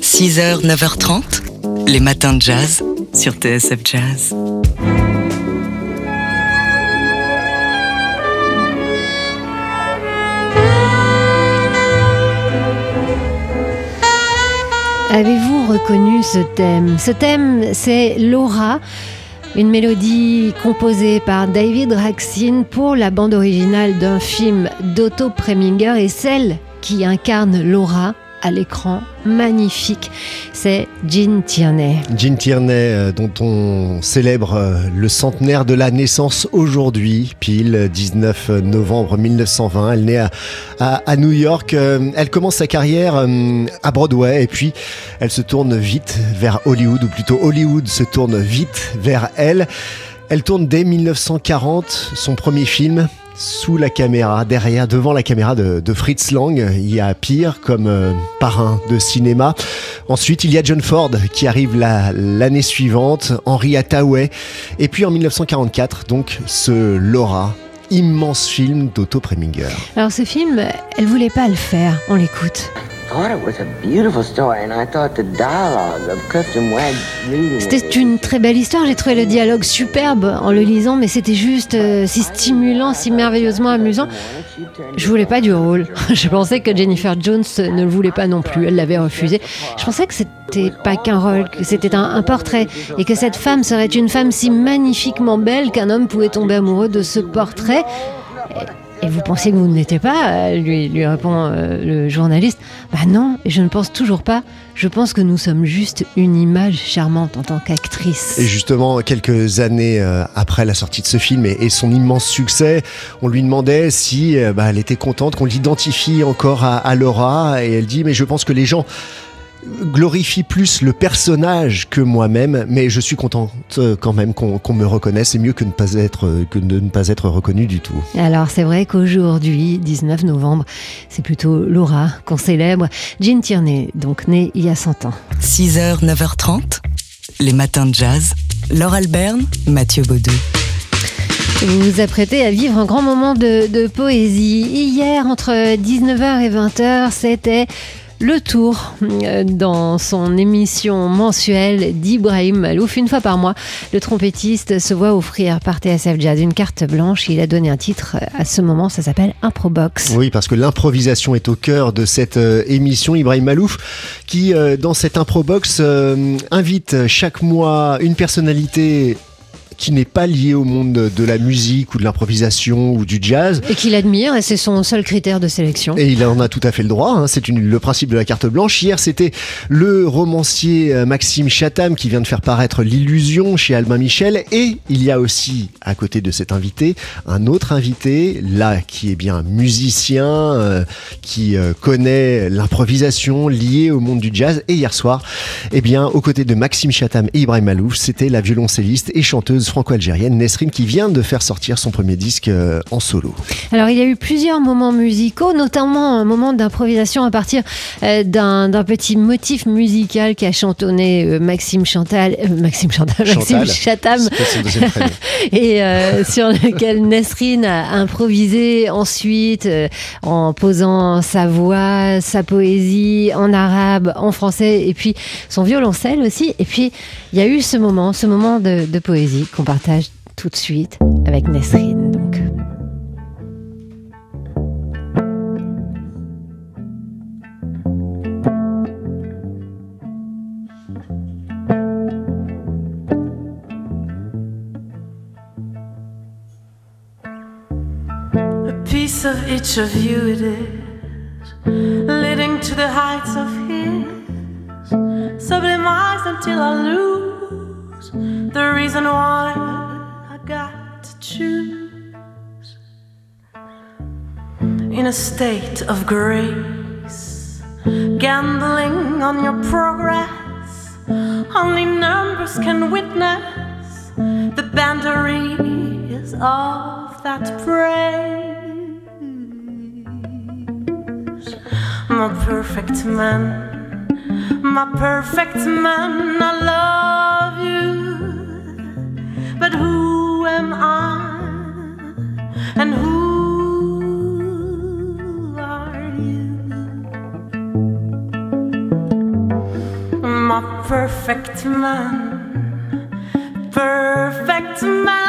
6h, 9h30, les matins de jazz sur TSF Jazz. Avez-vous reconnu ce thème? Ce thème, c'est Laura, une mélodie composée par David Raksin pour la bande originale d'un film d'Otto Preminger et celle qui incarne Laura à l'écran magnifique, c'est Jean Tierney. Jean Tierney, euh, dont on célèbre euh, le centenaire de la naissance aujourd'hui, pile 19 novembre 1920. Elle naît à, New York. Euh, elle commence sa carrière à Broadway et puis elle se tourne vite vers Hollywood, ou plutôt Hollywood se tourne vite vers elle. Elle tourne dès 1940 son premier film, sous la caméra, derrière, devant la caméra de, Fritz Lang. Il y a pire comme euh, parrain de cinéma. Ensuite, il y a John Ford qui arrive l'année suivante, Henry Hathaway. Et puis en 1944, donc ce Laura, immense film d'Otto Preminger. Alors ce film, elle voulait pas le faire. On l'écoute. C'était une très belle histoire, j'ai trouvé le dialogue superbe en le lisant, mais c'était juste euh, si stimulant, si merveilleusement amusant. Je voulais pas du rôle. Je pensais que Jennifer Jones ne le voulait pas non plus, elle l'avait refusé. Je pensais que c'était pas qu'un rôle, que c'était un, portrait, et que cette femme serait une femme si magnifiquement belle qu'un homme pouvait tomber amoureux de ce portrait. Vous pensez que vous ne l'étiez pas euh, lui, lui répond euh, le journaliste. Bah non, je ne pense toujours pas. Je pense que nous sommes juste une image charmante en tant qu'actrice. Et justement, quelques années euh, après la sortie de ce film et, son immense succès, on lui demandait si bah, elle était contente qu'on l'identifie encore à, à Laura. Et elle dit, mais je pense que les gens glorifie plus le personnage que moi-même, mais je suis contente euh, quand même qu'on me reconnaisse. C'est mieux que, ne pas être, euh, que de ne pas être reconnu du tout. Alors c'est vrai qu'aujourd'hui, 19 novembre, c'est plutôt Laura qu'on célèbre. Jean Tierney, donc née il y a 100 ans. 6h, 9h30, les matins de jazz. Laure Alberne, Mathieu Baudou. Vous vous apprêtez à vivre un grand moment de, de poésie. Hier, entre 19h et 20h, c'était le tour euh, dans son émission mensuelle d'Ibrahim Malouf. Une fois par mois, le trompettiste se voit offrir par TSF Jazz une carte blanche. Il a donné un titre à ce moment, ça s'appelle Improbox. Oui, parce que l'improvisation est au cœur de cette euh, émission. Ibrahim Malouf, qui euh, dans cette Improbox invite chaque mois une personnalité qui n'est pas lié au monde de la musique ou de l'improvisation ou du jazz. Et qu'il admire, et c'est son seul critère de sélection. Et il en a tout à fait le droit, hein. c'est le principe de la carte blanche. Hier, c'était le romancier euh, Maxime Chatham qui vient de faire paraître L'illusion chez Albin Michel. Et il y a aussi, à côté de cet invité, un autre invité, là, qui est bien musicien, euh, qui euh, connaît l'improvisation liée au monde du jazz. Et hier soir, eh bien, aux côtés de Maxime Chatham et Ibrahim Malouf, c'était la violoncelliste et chanteuse franco-algérienne Nesrine qui vient de faire sortir son premier disque euh, en solo. Alors il y a eu plusieurs moments musicaux, notamment un moment d'improvisation à partir euh, d'un petit motif musical qu'a chantonné euh, Maxime Chantal, Maxime Chantal, Maxime Chatham, et sur lequel Nesrine a improvisé ensuite en posant sa voix, sa poésie en arabe, en français, et puis son violoncelle aussi. Et puis il y a eu ce moment, ce moment de, de poésie qu'on partage tout de suite avec Nesrine. Donc. Piece of each of you it is, leading to the heights of his, sublimized until I lose the reason why I got to choose. In a state of grace, gambling on your progress, only numbers can witness the boundaries of that praise. My perfect man, my perfect man, I love you. But who am I? And who are you? my perfect man. Perfect man,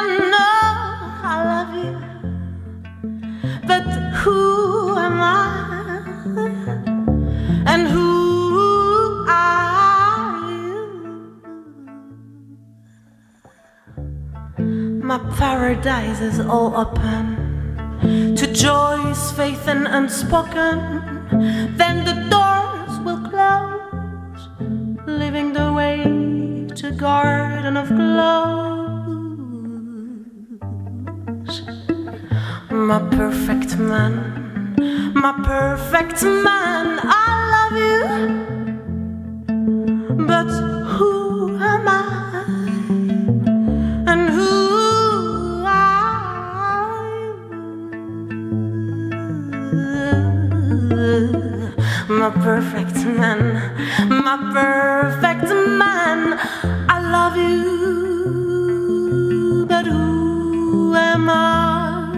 paradise is all open to joys, faith, and unspoken. Then the doors will close, leaving the way to garden of clothes. My perfect man, my perfect man, I love you. My perfect man, I love you. But who am I?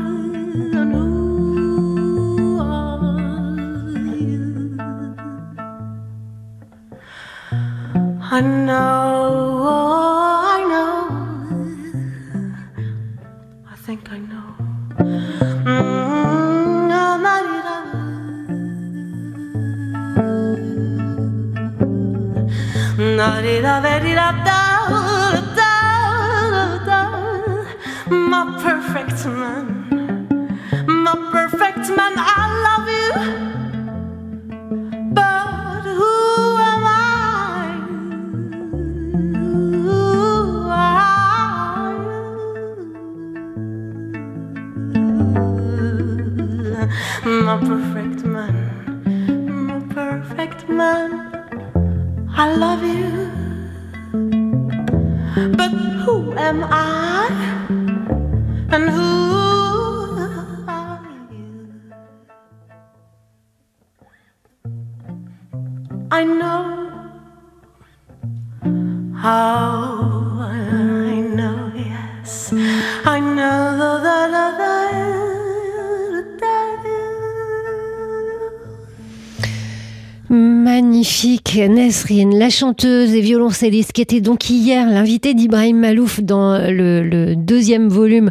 And who are you? I know, My perfect man, my perfect man, I love you. But who am I? Who are you? My perfect man, my perfect man, I love you. But who am I? And who are you? I know how I know, yes, I know Magnifique, Nesrine, la chanteuse et violoncelliste qui était donc hier l'invitée d'Ibrahim Malouf dans le, deuxième volume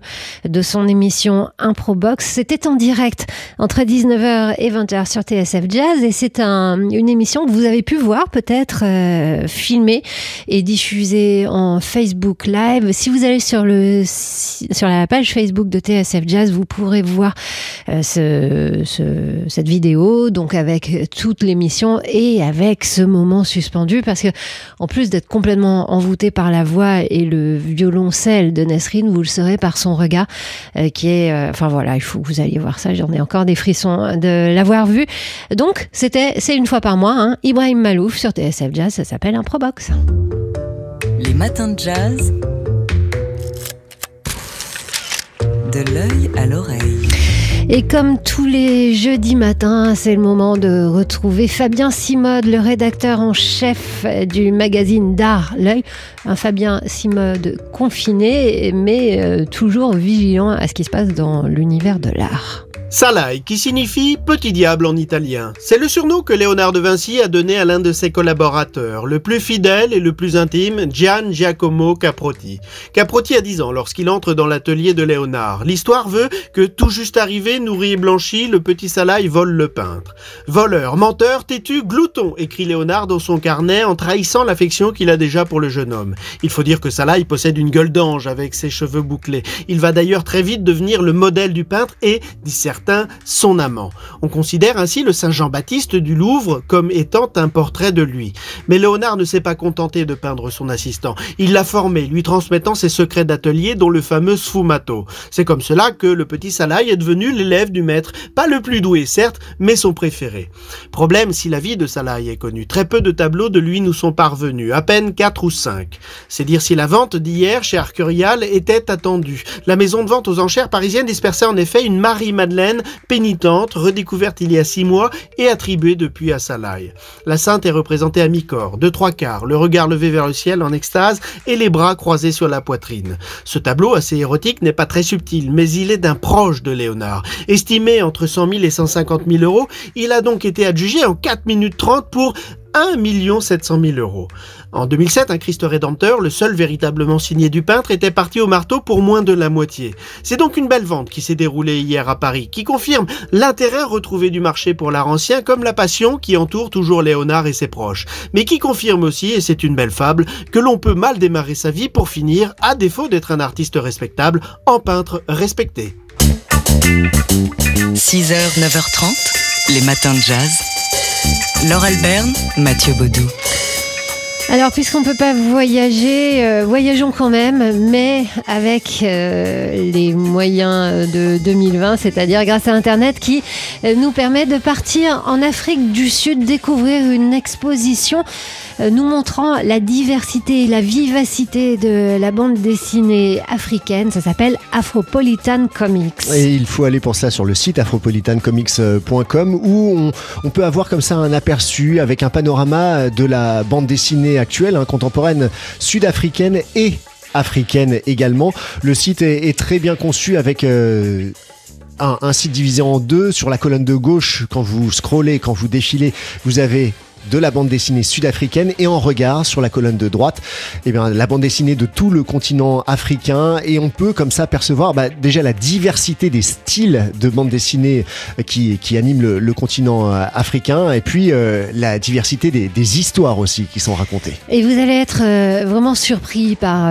de son émission Improbox. C'était en direct entre 19h et 20h sur TSF Jazz et c'est un, une émission que vous avez pu voir peut-être euh, filmée et diffusée en Facebook Live. Si vous allez sur, la page Facebook de TSF Jazz, vous pourrez voir euh, ce, ce- cette vidéo donc avec toute l'émission et avec ce moment suspendu parce que en plus d'être complètement envoûté par la voix et le violoncelle de Nesrine, vous le serez par son regard euh, qui est euh, enfin voilà, il faut que vous alliez voir ça, j'en ai encore des frissons de l'avoir vu. Donc c'était c'est une fois par mois hein, Ibrahim Malouf sur TSF Jazz, ça s'appelle Improbox. Les matins de jazz. De l'œil à l'oreille. Et comme tous les jeudis matins, c'est le moment de retrouver Fabien Simode, le rédacteur en chef du magazine d'art L'œil. Un Fabien Simode confiné, mais euh, toujours vigilant à ce qui se passe dans l'univers de l'art. Salai, qui signifie petit diable en italien. C'est le surnom que Léonard de Vinci a donné à l'un de ses collaborateurs, le plus fidèle et le plus intime, Gian Giacomo Caprotti. Caprotti a 10 ans lorsqu'il entre dans l'atelier de Léonard. L'histoire veut que tout juste arrivé, nourri et blanchi, le petit Salai vole le peintre. Voleur, menteur, têtu, glouton, écrit Léonard dans son carnet en trahissant l'affection qu'il a déjà pour le jeune homme. Il faut dire que Salai possède une gueule d'ange avec ses cheveux bouclés. Il va d'ailleurs très vite devenir le modèle du peintre et, dit son amant. On considère ainsi le Saint Jean-Baptiste du Louvre comme étant un portrait de lui. Mais Léonard ne s'est pas contenté de peindre son assistant. Il l'a formé, lui transmettant ses secrets d'atelier, dont le fameux sfumato. C'est comme cela que le petit Salai est devenu l'élève du maître, pas le plus doué certes, mais son préféré. Problème si la vie de Salai est connue. Très peu de tableaux de lui nous sont parvenus, à peine quatre ou cinq. C'est dire si la vente d'hier chez Arcurial était attendue. La maison de vente aux enchères parisienne dispersait en effet une Marie-Madeleine pénitente, redécouverte il y a six mois et attribuée depuis à Salai. La sainte est représentée à mi-corps, de trois quarts, le regard levé vers le ciel en extase et les bras croisés sur la poitrine. Ce tableau assez érotique n'est pas très subtil, mais il est d'un proche de Léonard. Estimé entre 100 000 et 150 000 euros, il a donc été adjugé en 4 minutes 30 pour 1 700 000 euros. En 2007, un Christ Rédempteur, le seul véritablement signé du peintre, était parti au marteau pour moins de la moitié. C'est donc une belle vente qui s'est déroulée hier à Paris, qui confirme l'intérêt retrouvé du marché pour l'art ancien comme la passion qui entoure toujours Léonard et ses proches. Mais qui confirme aussi, et c'est une belle fable, que l'on peut mal démarrer sa vie pour finir, à défaut d'être un artiste respectable, en peintre respecté. 6h, 9h30, les matins de jazz. Laure Alberne, Mathieu Baudou. Alors, puisqu'on ne peut pas voyager, euh, voyageons quand même, mais avec euh, les moyens de 2020, c'est-à-dire grâce à Internet qui euh, nous permet de partir en Afrique du Sud, découvrir une exposition nous montrant la diversité et la vivacité de la bande dessinée africaine. Ça s'appelle Afropolitan Comics. Et il faut aller pour ça sur le site afropolitancomics.com où on, on peut avoir comme ça un aperçu avec un panorama de la bande dessinée actuelle, hein, contemporaine sud-africaine et africaine également. Le site est, très bien conçu avec... Euh, un, un, site divisé en deux. Sur la colonne de gauche, quand vous scrollez, quand vous défilez, vous avez de la bande dessinée sud-africaine et en regard sur la colonne de droite, eh bien, la bande dessinée de tout le continent africain et on peut comme ça percevoir bah, déjà la diversité des styles de bande dessinée qui, qui animent le, continent euh, africain et puis euh, la diversité des, histoires aussi qui sont racontées. Et vous allez être euh, vraiment surpris par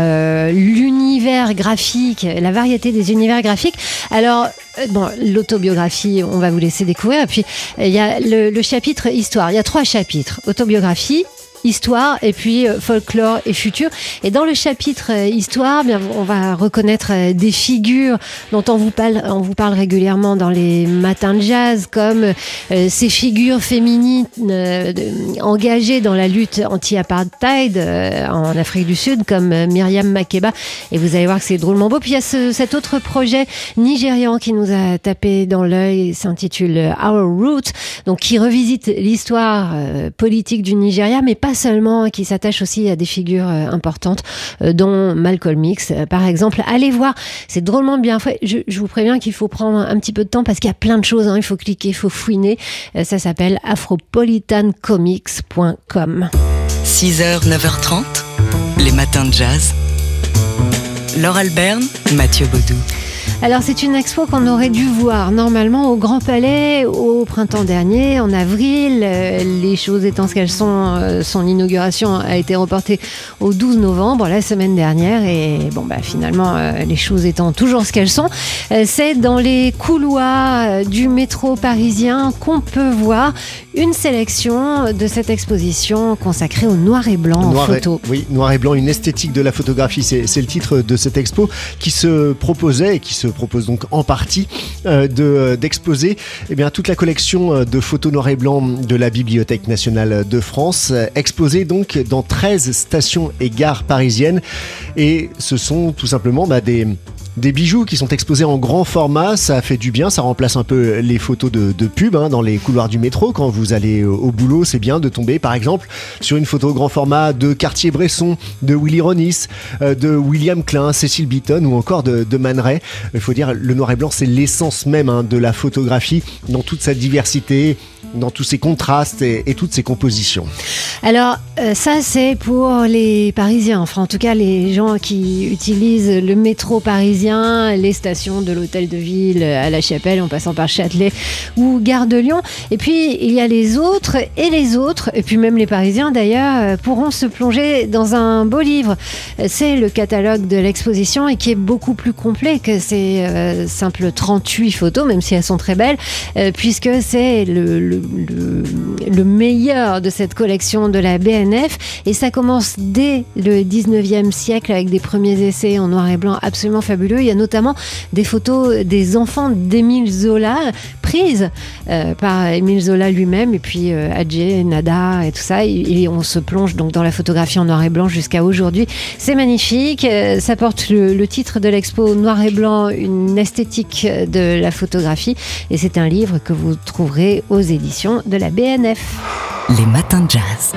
l'univers graphique, la variété des univers graphiques. Alors, bon, l'autobiographie, on va vous laisser découvrir. Et puis, il y a le chapitre histoire. Il y a trois chapitres autobiographie, histoire et puis euh, folklore et futur. Et dans le chapitre euh, histoire, bien, on va reconnaître euh, des figures dont on vous parle, on vous parle régulièrement dans les matins de jazz, comme ces figures féminines engagées dans la lutte anti-apartheid en Afrique du Sud, comme Myriam Makeba. Et vous allez voir que c'est drôlement beau. Puis il y a ce, cet autre projet nigérian qui nous a tapé dans l'œil, s'intitule Our Root, donc qui revisite l'histoire politique du Nigeria, mais pas seulement, qui s'attache aussi à des figures euh, importantes, euh, dont Malcolm X, euh, par exemple. Allez voir, c'est drôlement bien fait. Je, vous préviens qu'il faut prendre un petit peu de temps parce qu'il y a plein de choses. Hein. Il faut cliquer, il faut fouiner. Ça s'appelle afropolitancomics.com. 6h, 9h30, les matins de jazz. Laure Alberne, Mathieu Baudou. Alors c'est une expo qu'on aurait dû voir normalement au Grand Palais au printemps dernier, en avril. Euh, les choses étant ce qu'elles sont, euh, son inauguration a été reportée au 12 novembre, la semaine dernière. Et bon, bah, finalement, euh, les choses étant toujours ce qu'elles sont, c'est dans les couloirs du métro parisien qu'on peut voir une sélection de cette exposition consacrée au noir et blanc en photo. oui, noir et blanc, une esthétique de la photographie, c'est le titre de cette expo qui se proposait et qui se propose donc en partie euh, euh, d'exposer eh bien toute la collection euh, de photos noir et blanc de la Bibliothèque nationale de France, exposée donc dans 13 stations et gares parisiennes. Et ce sont tout simplement bah, des des bijoux qui sont exposés en grand format, ça fait du bien, ça remplace un peu les photos de, pub hein, dans les couloirs du métro. Quand vous allez au boulot, c'est bien de tomber par exemple sur une photo grand format de Cartier-Bresson, de Willy Ronis, euh, de William Klein, Cécile Beaton ou encore de, de Man Ray. Il faut dire, le noir et blanc, c'est l'essence même hein, de la photographie dans toute sa diversité, dans tous ses contrastes et, toutes ses compositions. Alors euh, ça c'est pour les Parisiens, enfin en tout cas les gens qui utilisent le métro parisien, les stations de l'hôtel de ville à La Chapelle en passant par Châtelet ou Gare de Lyon. Et puis il y a les autres et les autres, et puis même les Parisiens d'ailleurs, euh, pourront se plonger dans un beau livre. C'est le catalogue de l'exposition et qui est beaucoup plus complet que ces euh, simples 38 photos, même si elles sont très belles, puisque c'est le le, meilleur de cette collection de la BNF. Et ça commence dès le 19e siècle avec des premiers essais en noir et blanc absolument fabuleux. Il y a notamment des photos des enfants d'Émile Zola prises euh, par Émile Zola lui-même et puis euh, Adjé, Nada et tout ça. Et, on se plonge donc dans la photographie en noir et blanc jusqu'à aujourd'hui. C'est magnifique. Euh, ça porte le, le titre de l'expo Noir et blanc, une esthétique de la photographie. Et c'est un livre que vous trouverez aux éditions de la BNF. Les matins de jazz.